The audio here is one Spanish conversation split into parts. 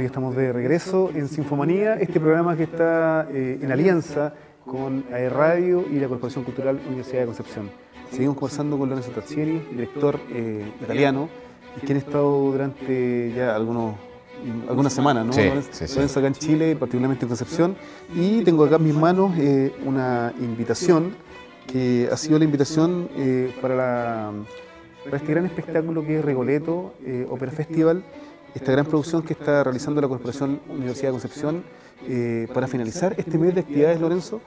Bueno, ya estamos de regreso en Sinfomanía, este programa que está eh, en alianza con AE Radio y la Corporación Cultural Universidad de Concepción. Seguimos conversando con Lorenzo Tazzieri, director eh, italiano, y quien ha estado durante ya algunos algunas semanas, ¿no? Sí, Lorenzo, sí, sí. Acá en Chile, particularmente en Concepción, y tengo acá en mis manos eh, una invitación que ha sido la invitación eh, para, la- para este gran espectáculo que es Rigoletto eh, Opera Festival, esta gran producción que está realizando la Corporación Universidad de Concepción eh, para finalizar este mes de actividades, Lorenzo,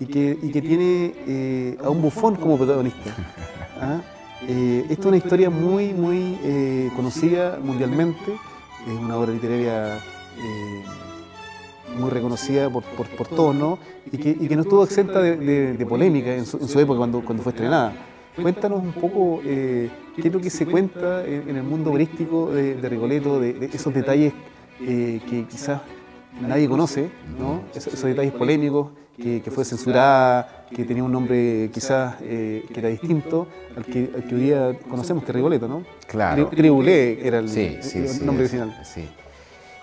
y que, y que tiene eh, a un bufón como protagonista. ¿ah? Eh, esta es una historia muy, muy conocida mundialmente, es una obra literaria muy reconocida por, por, todos, ¿no? Y que, y que no estuvo exenta de, de- de polémica en su, en su época cuando, cuando fue estrenada. Cuéntanos un poco eh, qué es lo que se cuenta en, en el mundo operístico de, de Rigoletto, de, de esos detalles eh, que quizás nadie conoce, ¿no? Esos, esos detalles polémicos, que, que fue censurada, que tenía un nombre quizás eh, que era distinto al que, al que hoy día conocemos, que es Rigoletto, ¿no? Claro. Cribulé era el, Sí, sí, el sí, nombre es- original. sí.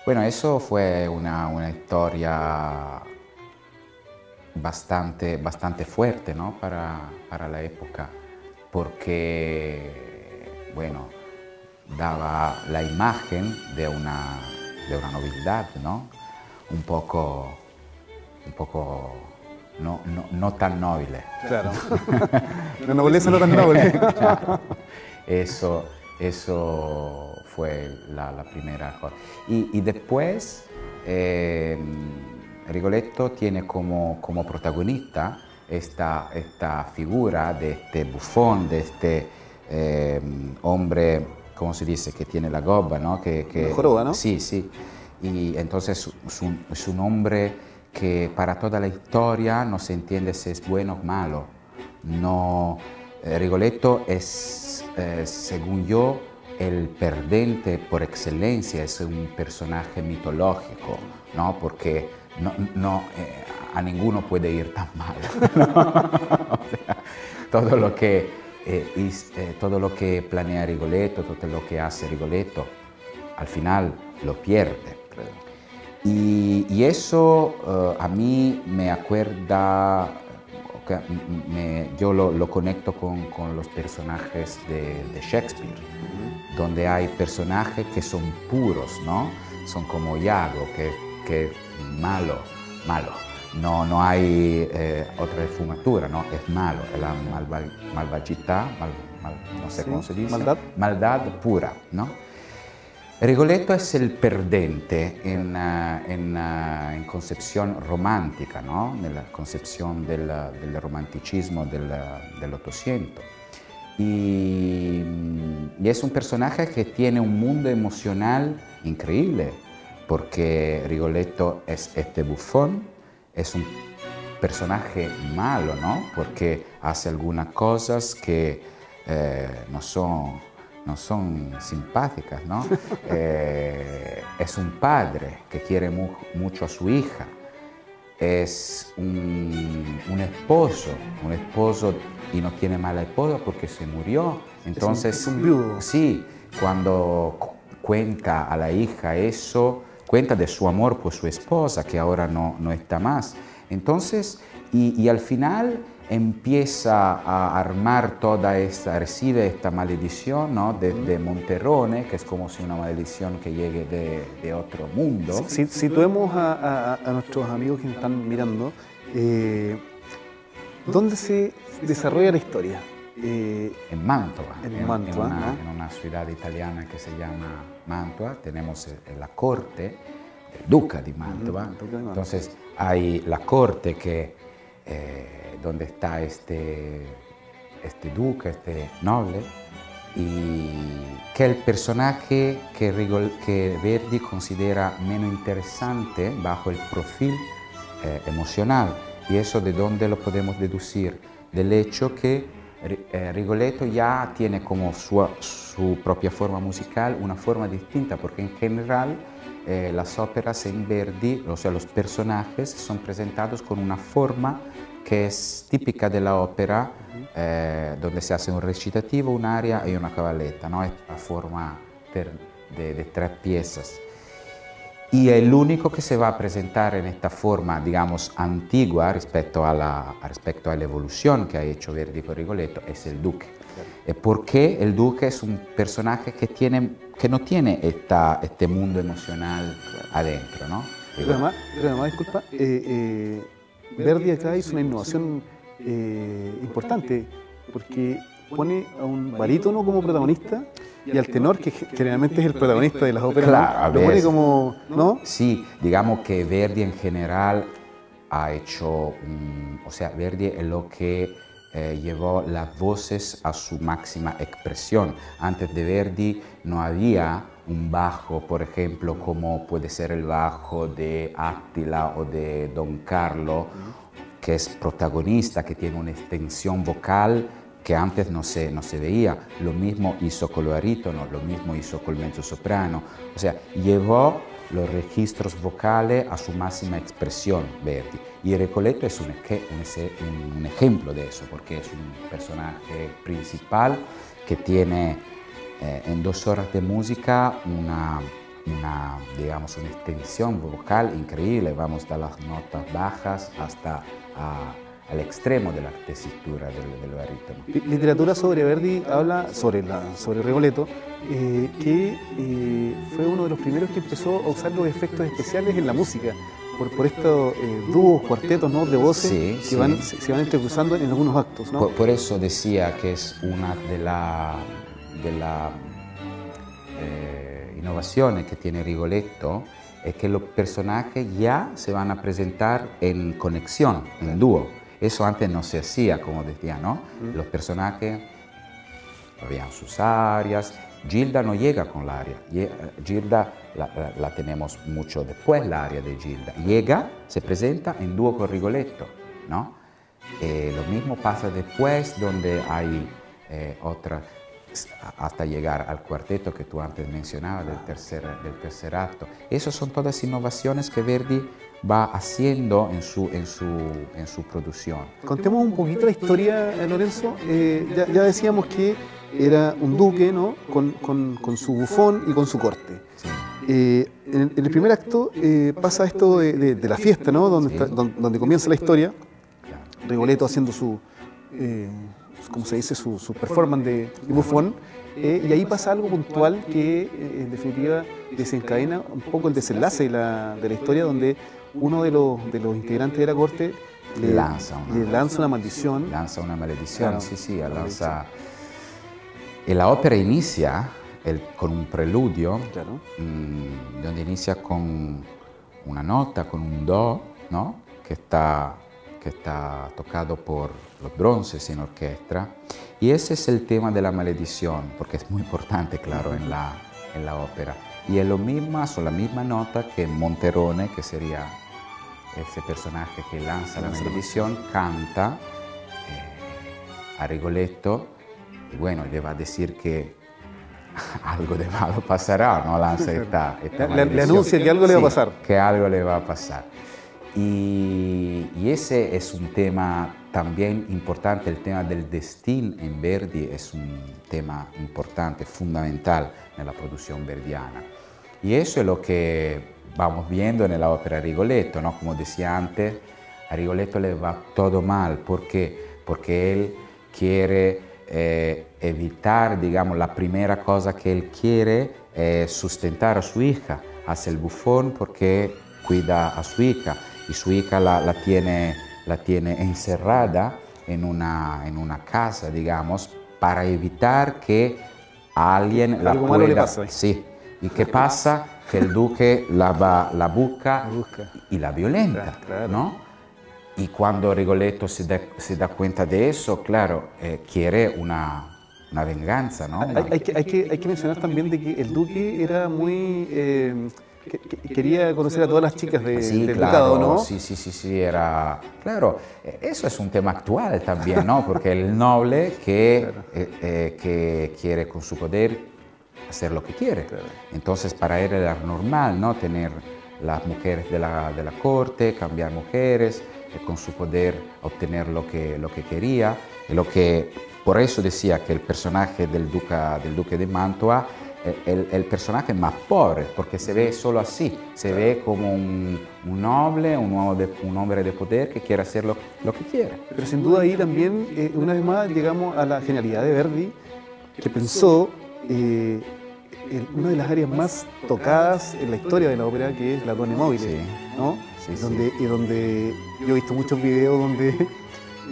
Bueno, eso fue una, una historia bastante, bastante fuerte ¿no? para, para la época, porque, bueno, daba la imagen de una, de una novedad, ¿no? Un poco, un poco no, no, no tan noble. Claro. La nobleza no tan noble. Eso, eso fue la, la primera cosa. Y, y después, eh, Rigoletto tiene como, como protagonista esta, esta figura de este bufón, de este eh, hombre, ¿cómo se dice? Que tiene la goba, ¿no? Que, que- joroba, ¿no? Sí, sí. Y entonces es un, es un hombre que para toda la historia no se entiende si es bueno o malo. No, eh, Rigoletto es, eh, según yo, el perdente por excelencia, es un personaje mitológico, ¿no? Porque no, no, eh, a ninguno puede ir tan mal. todo lo que, eh, is- eh, todo lo que planea Rigoletto, todo lo que hace Rigoletto, al final lo pierde. Y, eso eh, a mí me acuerda, yo lo, conecto con, los personajes de, Shakespeare, donde hay personajes que son puros, ¿no? Son como Iago, que, que malo, malo. No, no hay eh, otra esfumatura, ¿no? Es malo, es la malva- malvagità, mal- mal- no sé Sí, cómo se dice. maldad. Maldad pura, ¿no? Rigoletto es el perdente en, en, eh, en concepción romántica, ¿no? Nella concepción del, del romanticismo del, del Ottocento. Y, y es un personaje que tiene un mundo emocional increíble, porque Rigoletto es este bufón, es un personaje malo, ¿no? Porque hace algunas cosas que eh, no son, no son simpáticas, ¿no? Eh, es un padre que quiere mu- mucho a su hija, es un, un esposo, un esposo y no tiene mala esposa porque se murió. Entonces, es un viudo. Sí, cuando cu- cuenta a la hija eso, cuenta de su amor por su esposa, que ahora no, no está más. Entonces, y, y al final empieza a armar toda esta, recibe esta maldición ¿no? de, de Monterrone, que es como si una maldición que llegue de, de otro mundo. Si, situemos a, a- a nuestros amigos que nos están mirando, eh, ¿dónde se desarrolla la historia? Eh, en Mantua, En Mantua, una, ¿no? en una ciudad italiana que se llama Mantua, tenemos la corte del duca de Mantua. Duca. Entonces hay la corte que, eh, donde está este, este duque, este noble, y que es el personaje que, Rigol- que Verdi considera menos interesante bajo el perfil eh, emocional. Y eso de dónde lo podemos deducir? Del hecho que Rigoletto ya tiene como su, su propia forma musical una forma distinta, porque en general eh, las óperas en Verdi, o sea, los personajes son presentados con una forma que es típica de la ópera, eh, donde se hace un recitativo, un aria y una cavalletta, ¿no? Es la forma per- de, de tres piezas. Y el único que se va a presentar en esta forma, digamos, antigua respecto a la, respecto a la evolución que ha hecho Verdi con Rigoletto es el Duque. Claro. Porque el Duque es un personaje que, tiene, que no tiene esta, este mundo emocional adentro, ¿no? Pero además, pero además disculpa, eh, eh, Verdi acá hizo una innovación eh, importante, porque pone a un barítono como protagonista y al tenor, que generalmente es el protagonista de las óperas, claro, lo pone como, ¿no? Sí, digamos que Verdi en general ha hecho, o sea, Verdi es lo que eh, llevó las voces a su máxima expresión. Antes de Verdi no había un bajo, por ejemplo, como puede ser el bajo de Attila o de Don Carlo, que es protagonista, que tiene una extensión vocal que antes no se, no se veía. Lo mismo hizo con lo barítono, lo mismo hizo con el mezzo soprano. O sea, llevó los registros vocales a su máxima expresión, Verdi. Y Recoleto es un, un, un, ejemplo de eso, porque es un personaje principal que tiene eh, en dos horas de música una, una, digamos, una extensión vocal increíble. Vamos de las notas bajas hasta a al extremo de la tesitura del, del barítono. Literatura sobre Verdi habla sobre, la, sobre Rigoletto, eh, que eh, fue uno de los primeros que empezó a usar los efectos especiales en la música, por, por estos eh, dúos, cuartetos ¿no? de voces sí, que sí. Van, se, se, van entrecruzando en algunos actos. ¿no? Por, por, eso decía que es una de las de la, innovaciones que tiene Rigoletto, es que los personajes ya se van a presentar en conexión, en dúo. Eso antes no se hacía, como decía, ¿no? Mm. Los personajes habían sus áreas. Gilda no llega con la área. Gilda la, la, la, tenemos mucho después, la área de Gilda. Llega, se presenta en dúo con Rigoletto, ¿no? Eh, lo mismo pasa después, donde hay eh, otra, hasta llegar al cuarteto que tú antes mencionabas, del tercer, del tercer acto. Esas son todas innovaciones que Verdi va haciendo en su, en su, en su producción. Contemos un poquito la historia, Lorenzo. Eh, ya, ya, decíamos que era un duque ¿no? con, con, con su bufón y con su corte. Sí. Eh, en, en, el primer acto eh, pasa esto de, de, de, la fiesta, ¿no? donde, Sí. está, donde, donde, comienza la historia. Rigoletto haciendo su, eh, como se dice, su, su performance de, de bufón. Eh, y ahí pasa algo puntual que eh, en definitiva desencadena un poco el desenlace de la, de la historia donde uno de los, de los integrantes de la corte le lanza una, le lanza una maldición. Lanza una maledizione, Claro. sì, sì, lanza... E la opera inicia el- con un preludio, Claro. mm, donde inicia con una nota, con un do, ¿no? Que está, que está tocado por los bronces en orquesta. Y ese es el tema de la maledición, porque es muy importante, claro, en la, en la ópera. Y es lo mismo, son la misma nota que Monterone, que sería ese personaje que lanza la maledición, canta eh, a Rigoletto y bueno, le va a decir que algo de malo pasará, ¿no? Lanza esta, esta Le- le anuncia que algo le va a Sí, pasar. Que algo le va a pasar. Y, y ese es un tema también importante, el tema del destino en Verdi es un tema importante, fundamental en la producción verdiana. Y eso es lo que vamos viendo en la ópera Rigoletto, ¿no? Como decía antes, a Rigoletto le va todo mal, ¿por qué? Porque él quiere eh, evitar, digamos, la primera cosa que él quiere es sustentar a su hija, hace el bufón porque cuida a su hija y su hija la, la tiene, la tiene encerrada en una, en una casa, digamos, para evitar que alguien la Algo malo le pueda... pase. Sí, ¿y qué pasa? Que el duque la, va, la busca La busca. y la violenta, Claro, claro. ¿no? Y cuando Rigoletto se da, se da cuenta de eso, claro, eh, quiere una, una venganza, ¿no? Hay, hay que, hay, que, hay que mencionar también de que el duque era muy... eh, que- que- quería conocer a todas las chicas de, Sí, del claro, ducado, ¿no? sí, sí, sí, sí, era... Claro, eso es un tema actual también, ¿no? Porque el noble que, eh, eh, que quiere con su poder hacer lo que quiere. Claro. Entonces para él era normal, ¿no? Tener las mujeres de la, de la corte, cambiar mujeres, eh, con su poder obtener lo que, lo que quería. Y lo que, por eso decía que el personaje del, duca, del duque de Mantua el, el, personaje más pobre, porque se ve solo así, se ve como un, un noble, un, un, hombre de poder que quiere hacer lo, lo que quiere. Pero sin duda ahí también, eh, una vez más, llegamos a la genialidad de Verdi, que pensó eh, una de las áreas más tocadas en la historia de la ópera, que es la Donna Móvil, ¿no? Sí, donde, Y donde yo he visto muchos videos donde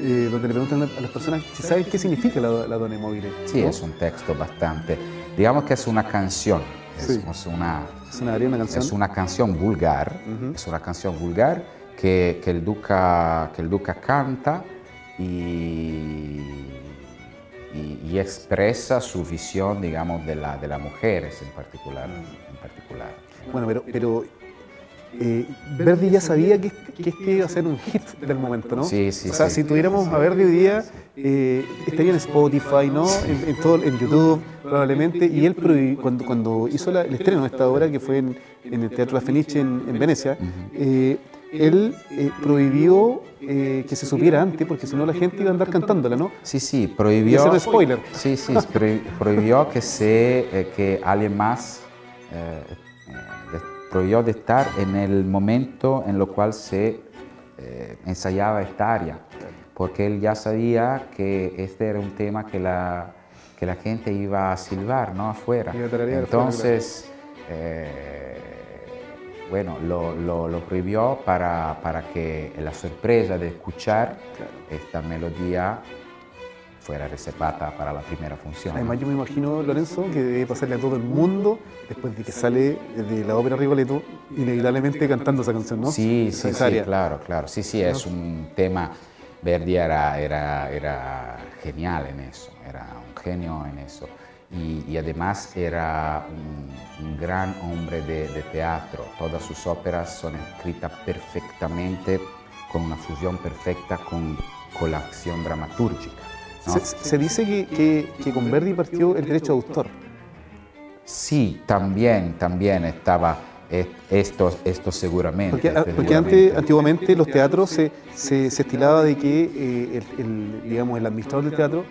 eh, donde le preguntan a las personas si saben qué significa la, la Donna Móvil. Sí, es un texto bastante digamos que es una canción, es, una, es una, una, canción. Es una canción vulgar, es una canción vulgar que, que, el duca, que el duca canta y, y, expresa su visión, digamos, de, la, de las mujeres en particular. En particular. Bueno, pero, pero eh, Verdi ya sabía que, que, este iba a ser un hit del momento, ¿no? Sí, sí. O sea, si tuviéramos a Verdi hoy día, eh, estaría en Spotify, ¿no? En, todo, en YouTube, probablemente. Y él, cuando, cuando hizo el estreno de esta obra, que fue en, el Teatro La Fenice en, Venecia, eh, él prohibió que se supiera antes, porque si no la gente iba a andar cantándola, ¿no? Sí, sí, prohibió. Ese spoiler. Sí, sí, prohibió que, se, que alguien más prohibió de estar en el momento en lo cual se eh, ensayaba esta área, porque él ya sabía que este era un tema que la, que la gente iba a silbar ¿no? afuera. Entonces, eh, bueno, lo, lo, prohibió para, para, que la sorpresa de escuchar esta melodía fuera reservada para la primera función. Además, yo me imagino, Lorenzo, que debe pasarle a todo el mundo después de que sale de la ópera Rigoletto, inevitablemente cantando esa canción, ¿no? Sí, sí, sí, claro, claro. Sí, sí, es un tema. Verdi era, era, era genial en eso, era un genio en eso. Y, además era un, gran hombre de, de, teatro. Todas sus óperas son escritas perfectamente, con una fusión perfecta con, con la acción dramatúrgica. Se, dice que, que, con Verdi partió el derecho de autor. Sí, también, también estaba esto, esto seguramente. Porque, antes, antiguamente los teatros se, se, estilaba de que eh, el, digamos, el administrador del teatro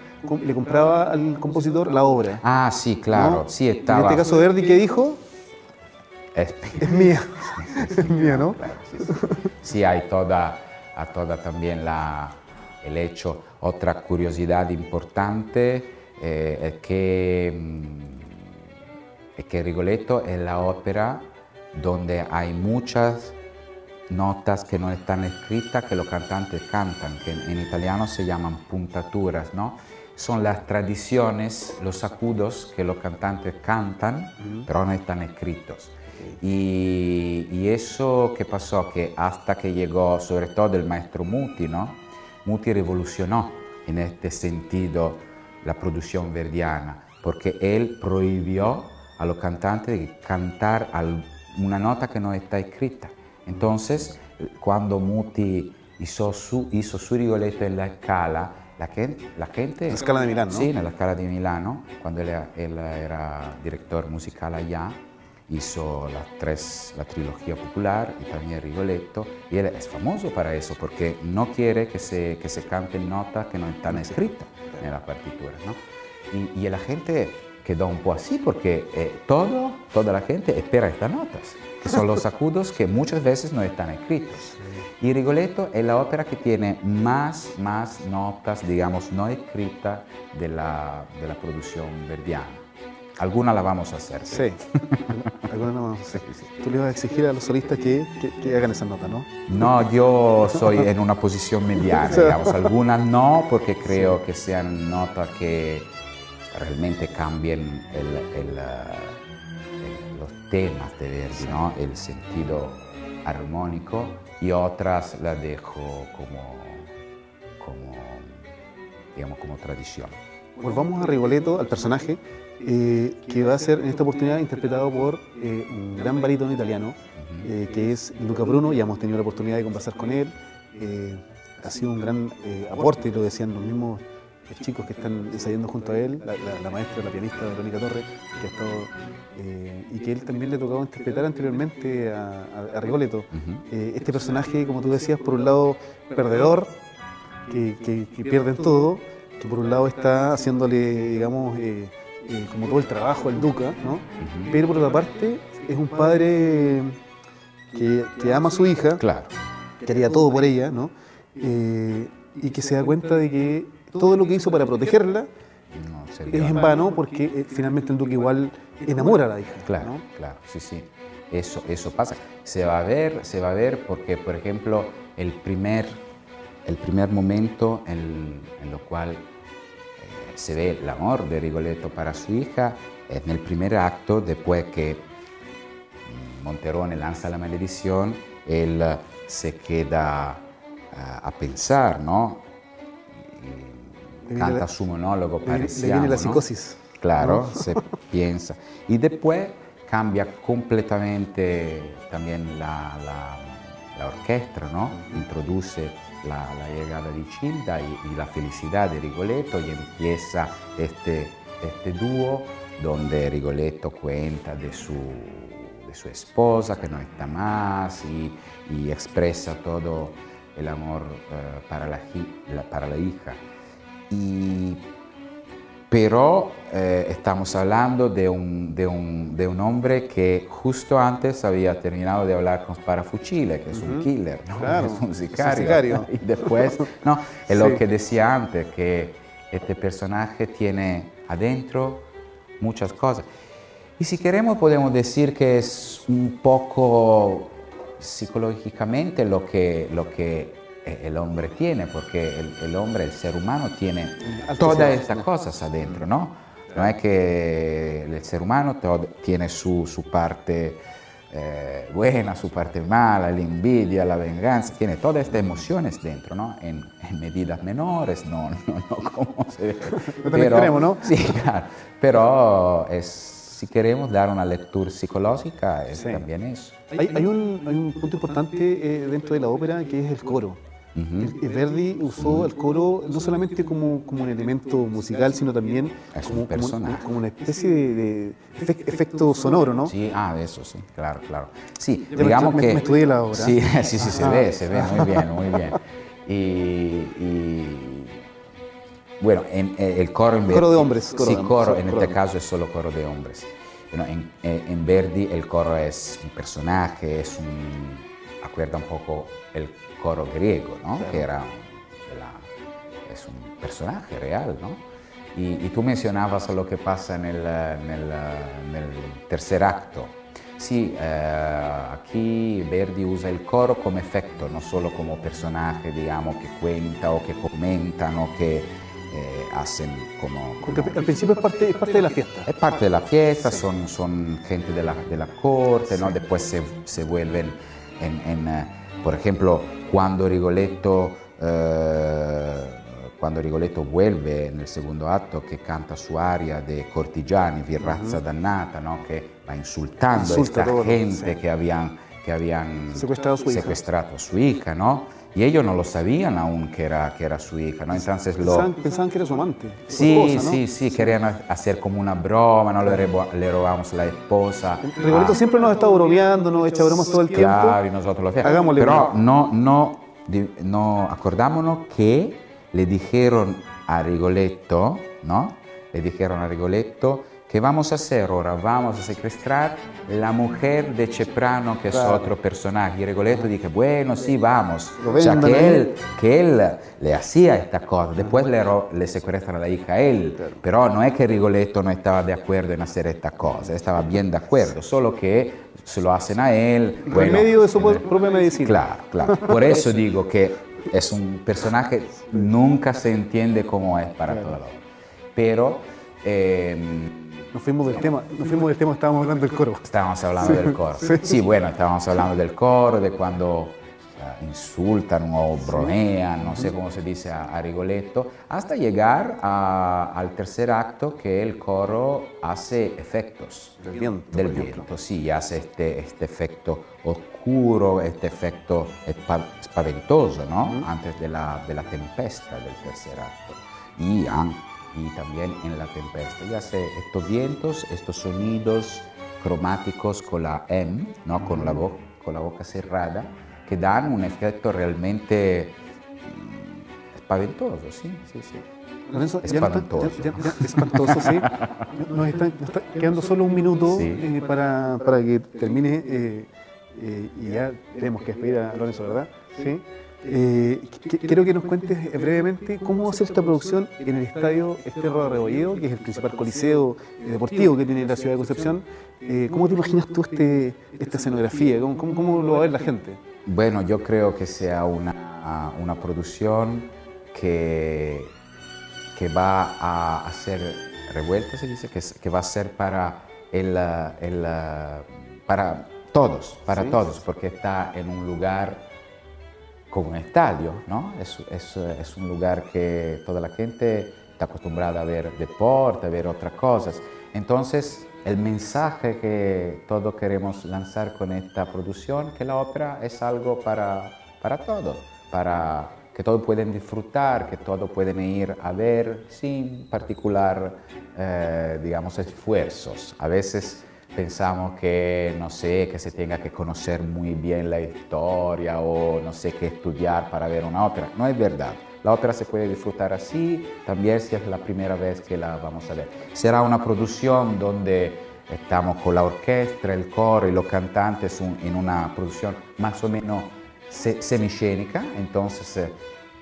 le compraba al compositor la obra. Ah, sí, claro, sí estaba. En este caso Verdi, ¿qué dijo? Es, mía, es mía, ¿no? sí, hay toda, a toda también la, el hecho otra curiosidad importante eh, es, que, mm, es que Rigoletto es la ópera donde hay muchas notas que no están escritas que los cantantes cantan, que en italiano se llaman puntaturas, ¿no? Son las tradiciones, los acudos que los cantantes cantan, pero no están escritos. Y, y, eso que pasó, que hasta que llegó sobre todo el maestro Muti, ¿no? Muti revolucionó en este sentido la producción verdiana, porque él prohibió a los cantantes cantar una nota que no está escrita. Entonces, cuando Muti hizo su, hizo su Rigoletto en la escala, la gente, la gente... La Scala de Milano. Sí, en la Scala de Milano, cuando él, él era director musical allá, hizo las tres, la trilogía popular y también Rigoletto, y él es famoso para eso, porque no quiere que se, que se canten notas que no están escritas en la partitura. ¿no? Y, y, la gente quedó un poco así, porque eh, todo, toda la gente espera estas notas, que son los acudos que muchas veces no están escritos. Y Rigoletto es la ópera que tiene más, más notas, digamos, no escritas de la, de la producción verdiana. Alguna la vamos a hacer. Sí, alguna la vamos a hacer. Tú le vas a exigir a los solistas que, que, hagan esa nota, ¿no? No, yo soy en una posición mediana, digamos. Algunas no, porque creo que sean notas que realmente cambien el, el, los temas de Verdi, ¿no? El sentido armónico y otras las dejo como, como, digamos, como tradición. Volvamos a Rigoletto, al personaje. Eh, que va a ser en esta oportunidad interpretado por eh, un gran barítono italiano, eh, que es Luca Bruno, ya hemos tenido la oportunidad de conversar con él, ha sido un gran aporte, lo decían los mismos chicos que están ensayando junto a él, la, maestra, la pianista Verónica Torres, que ha estado, y que él también le ha tocado interpretar anteriormente a, a, Rigoletto. este personaje, como tú decías, por un lado perdedor, que, que, que todo, que por un lado está haciéndole, digamos, eh, como todo el trabajo del Duca, ¿no? Pero por otra parte es un padre que, que ama a su hija, Claro. que haría todo por ella, ¿no? Eh, y que se da cuenta de que todo lo que hizo para protegerla No, es en vano porque eh, finalmente el Duque igual enamora a la hija. Claro, ¿no? claro, sí, sí. Eso, eso pasa. Se va a ver, se va a ver porque, por ejemplo, el primer, el primer momento en, en lo cual eh, se ve el amor de Rigoletto para su hija es en el primer acto, después que mm, Monterone lanza la maledición, él eh, se queda a pensar, ¿no? Canta la- su monólogo viene- le pareciamo, viene la ¿no? psicosis. Claro, ¿no? se piensa. Y después cambia completamente también la, la- la orquesta, ¿no? Introduce la, llegada de Childa y, y la felicidad de Rigoletto y empieza este, este dúo donde Rigoletto cuenta de su, de su esposa que no está más y, y expresa todo el amor eh, para, la- para la hija. Y pero eh, estamos hablando de un, de, un, de un hombre que justo antes había terminado de hablar con Sparafucile, que es un killer, ¿no? Claro, es un es un sicario. sicario. Y después, no, es lo Sí. que decía antes, que este personaje tiene adentro muchas cosas. Y si queremos podemos decir que es un poco psicológicamente lo que, lo que el hombre tiene, porque el, el hombre, el ser humano tiene todas estas cosas adentro, ¿no? No es que el ser humano tiene su, su parte eh, buena, su parte mala, la envidia, la venganza, tiene todas estas emociones dentro, ¿no? En, en medidas menores, no, no, no como se. No extremo, ¿no? Sí, claro. Pero es, si queremos dar una lectura psicológica, es Sí. también eso. Hay, hay un, hay un punto importante eh, dentro de la ópera que es el coro. El- el Verdi usó el coro no solamente como, como un elemento musical, sino también Es como, un como- como una especie de, de efe- efecto sonoro, ¿no? Sí, ah, eso sí, claro, claro. Sí, Ya digamos me- que... me estudié la obra. Sí, sí, sí, se Ah. ve, se ve muy bien, muy bien. Y, y- bueno, en, eh, el coro en Coro de hombres, coro sí, de hombres, coro, sí, en coro este de caso es solo coro de hombres. Bueno, en, eh, en Verdi el coro es un personaje, es un... acuerda un poco el coro griego, ¿no? Que era la- es un personaje real, ¿no? Y, y tú mencionabas lo que pasa en el, en el, en el tercer acto. Sí, eh, aquí Verdi usa el coro como efecto, no solo como personaje, digamos, que cuenta o que comentan o que eh, hacen como... Porque como- al principio es parte, es parte de la fiesta. es parte de la fiesta, son, son gente de la, de la corte, ¿no? después se, se vuelven en, en, eh, por ejemplo, cuando Rigoletto, eh, cuando Rigoletto vuelve en el segundo acto que canta su aria de Cortigiani, Virrazza dannata, ¿no? que va insultando Insulta a esta todo, gente sí. que habían, que habían Secuestrado a su hija. secuestrado a su hija, ¿no? Y ellos no lo sabían aún que era, que era su hija, ¿no? Entonces lo... Pensaban, pensaban que era su amante. su Sí, esposa, ¿no? sí, sí, querían ha- hacer como una broma, no le, le robamos la esposa. Rigoletto Ah, siempre nos está bromeando, nos echa bromas todo el tiempo. Claro, y nosotros lo. Hagámosle Pero no, no, no, acordámonos que le dijeron a Rigoletto, ¿no? Le dijeron a Rigoletto que vamos a hacer ahora, vamos a secuestrar la mujer de Ceprano, que es Claro. otro personaje. Y Rigoletto dice, bueno, sí, vamos. O sea, que él, que él le hacía esta cosa, después le, le secuestran a la hija a él, pero no es que Rigoletto no estaba de acuerdo en hacer esta cosa, estaba bien de acuerdo, solo que se lo hacen a él. bueno, Remedio de su propia medicina. Claro, claro. Por eso digo que es un personaje, nunca se entiende cómo es para obra. Pero eh, Nos fuimos del tema, nos fuimos del tema, estábamos hablando del coro. estábamos hablando del coro. Sí. bueno, estábamos hablando del coro, de cuando insultan o bromean, no sé cómo se dice a, a Rigoletto, hasta llegar a- al tercer acto que el coro hace efectos. Del viento, Del viento, sí, hace este, este efecto oscuro, este efecto espa- spaventoso, ¿no? Antes de la, de la tempesta del tercer acto. Y, y también en la tempesta. Y hace estos vientos, estos sonidos cromáticos con la M, ¿no? Con la, con la boca cerrada, que dan un efecto realmente mm, spaventoso, sí, sí, sí. Lorenzo, ya Espantoso. nos está- ya- ya- ya- espantoso, sí. Nos está, nos está quedando solo un minuto Sí. eh, para, para que termine eh, eh, y ya tenemos que despedir a Lorenzo, ¿verdad? Sí. Eh, qu- quiero que nos cuentes eh, brevemente cómo va a ser esta producción en el estadio Esterro de Rebolledo, que es el principal coliseo eh, deportivo que tiene la ciudad de Concepción. Eh, ¿Cómo te imaginas tú este, esta escenografía? ¿Cómo, cómo, cómo lo va a ver la gente? Bueno, yo creo que sea una, una producción que, que va a, ser revuelta, se dice, que, va a ser para, el, el, para todos, para Sí. todos, porque está en un lugar como un estadio, ¿no? Es, es, es un lugar que toda la gente está acostumbrada a ver deporte, a ver otras cosas. Entonces, el mensaje que todos queremos lanzar con esta producción, que la ópera es algo para, para todos, para que todos pueden disfrutar, que todos pueden ir a ver sin particular, eh, digamos, esfuerzos. A veces pensamos que, no sé, que se tenga que conocer muy bien la historia o no sé qué estudiar para ver una ópera. No es verdad. La ópera se puede disfrutar así, también si es la primera vez que la vamos a ver. Será una producción donde estamos con la orquesta, el coro y los cantantes en una producción más o menos se- semicénica, entonces eh,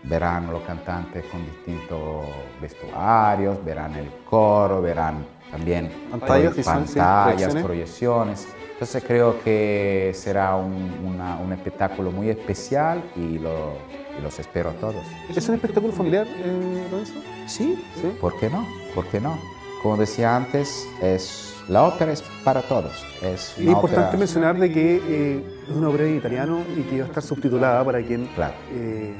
verán los cantantes con distintos vestuarios, verán el coro, verán también Pantallas, sí, pantallas, proyecciones. Entonces creo que será un, una- un espectáculo muy especial y, lo- y los espero a todos. ¿Es un espectáculo familiar, eh, Lorenzo? Sí, Sí. ¿por qué no? ¿Por qué no? Como decía antes, es, la ópera es para todos. Es importante ópera- mencionar de que eh, es una obra en italiano y que va a estar subtitulada para quien, Claro. eh,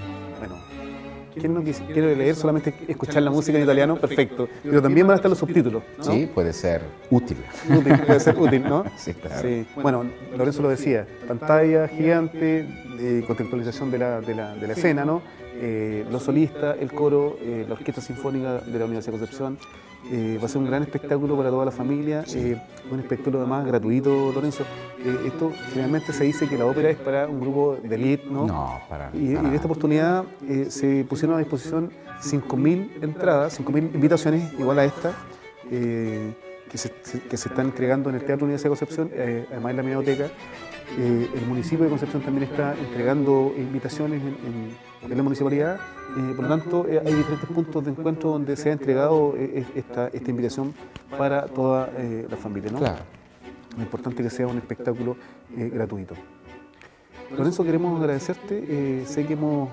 quien no quiere leer solamente escuchar la música en italiano, perfecto. Pero también van a estar los subtítulos, ¿no? Sí, puede ser útil. Útil, puede ser útil, ¿no? Sí, claro. Sí. Bueno, Lorenzo lo decía, pantalla gigante, eh, contextualización de la, de la, de la escena, ¿no? Eh, los solistas, el coro, eh, la Orquesta Sinfónica de la Universidad de Concepción. Eh, va a ser un gran espectáculo para toda la familia, un espectáculo además gratuito, Lorenzo. Esto generalmente se dice que la ópera es para un grupo de elite, ¿no? No, para, Y, y en esta oportunidad se pusieron a disposición 5.000 entradas, 5.000 invitaciones igual a esta, que, se, se- que se están entregando en el Teatro Universidad de Concepción, eh, además en la Biblioteca. Eh, el municipio de Concepción también está entregando invitaciones en, en- en la municipalidad. eh, por lo tanto, eh, hay diferentes puntos de encuentro donde se ha entregado eh, esta, esta invitación para toda la familia. ¿no? Claro. Es importante que sea un espectáculo gratuito. Lorenzo, queremos agradecerte. sé que hemos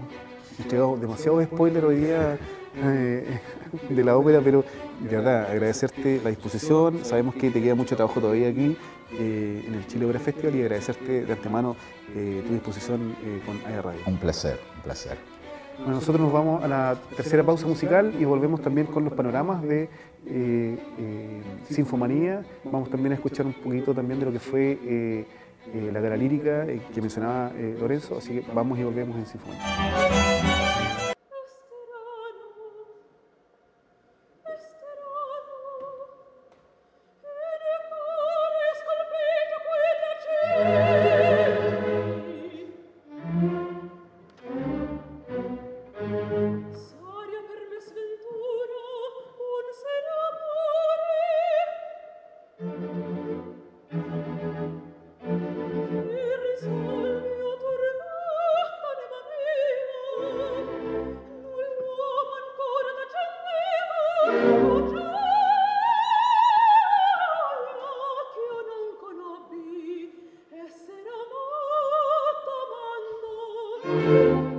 entregado demasiado spoiler hoy día eh, de la ópera, pero de verdad, agradecerte la disposición. Sabemos que te queda mucho trabajo todavía aquí eh, en el Chile Opera Festival y agradecerte de antemano eh, tu disposición con AE Radio. Un placer, un placer. Bueno, nosotros nos vamos a la tercera pausa musical y volvemos también con los panoramas de Sinfomanía. Vamos también a escuchar un poquito también de lo que fue la gala lírica que mencionaba Lorenzo, así que vamos y volvemos en Sinfomanía. Música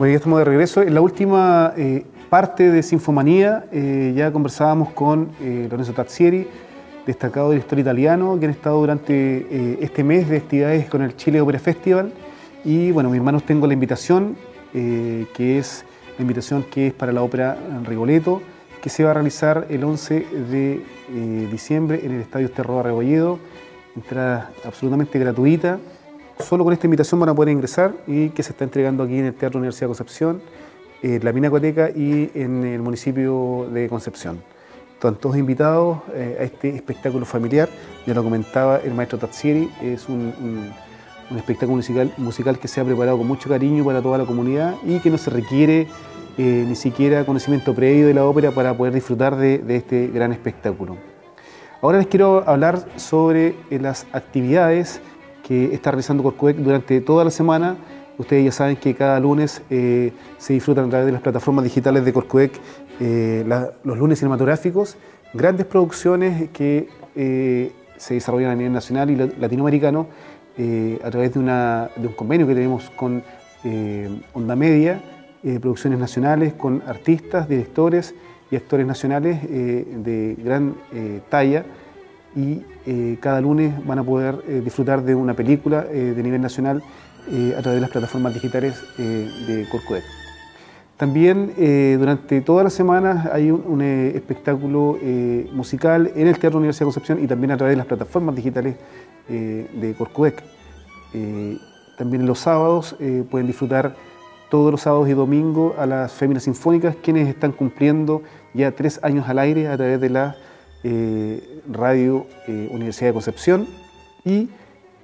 Bueno, ya estamos de regreso. En la última eh, parte de Sinfomanía eh, ya conversábamos con eh, Lorenzo Tazzieri, destacado director italiano, que han estado durante eh, este mes de actividades con el Chile Opera Festival. Y bueno, mis manos tengo la invitación, eh, que es la invitación que es para la ópera Rigoletto, que se va a realizar el 11 de eh, diciembre en el Estadio Esterroa Rebolledo. Entrada absolutamente gratuita. Solo con esta invitación van a poder ingresar y que se está entregando aquí en el Teatro Universidad de Concepción, en la Pinacoteca y en el municipio de Concepción. Están todos invitados eh, a este espectáculo familiar. Ya lo comentaba el maestro Tazzieri, es un, un- espectáculo musical, musical que se ha preparado con mucho cariño para toda la comunidad y que no se requiere eh, ni siquiera conocimiento previo de la ópera para poder disfrutar de, este gran espectáculo. Ahora les quiero hablar sobre las actividades que está realizando Corcuec durante toda la semana. Ustedes ya saben que cada lunes eh, se disfrutan a través de las plataformas digitales de Corcuec eh, la- los lunes cinematográficos, grandes producciones que eh, se desarrollan a nivel nacional y la- latinoamericano eh, a través de, de un convenio que tenemos con Onda Media, producciones nacionales con artistas, directores y actores nacionales de gran talla y eh, cada lunes van a poder eh, disfrutar de una película eh, de nivel nacional a través de las plataformas digitales de Corcodec. También durante todas las semanas hay un, espectáculo musical en el Teatro Universidad de Concepción y también a través de las plataformas digitales de Corcodec. Eh, también los sábados pueden disfrutar todos los sábados y domingos a las Féminas Sinfónicas, quienes están cumpliendo ya tres años al aire a través de la eh, radio eh, Universidad de Concepción y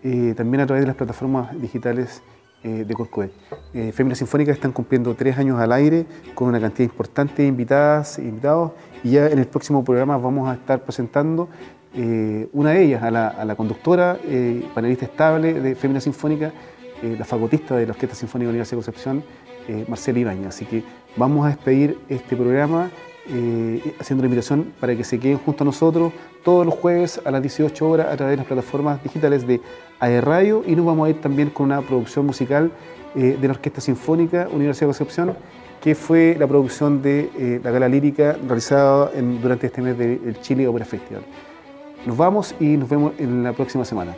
eh, también a través de las plataformas digitales de Corcodec. Eh, Féminas Sinfónicas están cumpliendo tres años al aire con una cantidad importante de invitadas e invitados y ya en el próximo programa vamos a estar presentando una de ellas, a la, conductora, panelista estable de Féminas Sinfónicas, eh, la fagotista de la Orquesta Sinfónica de la Universidad de Concepción, Marcela Ibañez. Así que vamos a despedir este programa eh, haciendo una invitación para que se queden junto a nosotros todos los jueves a las 18 horas a través de las plataformas digitales de AE Radio y nos vamos a ir también con una producción musical eh, de la Orquesta Sinfónica Universidad de Concepción que fue la producción de eh, la gala lírica realizada durante este mes del Chile Opera Festival. Nos vamos y nos vemos en la próxima semana.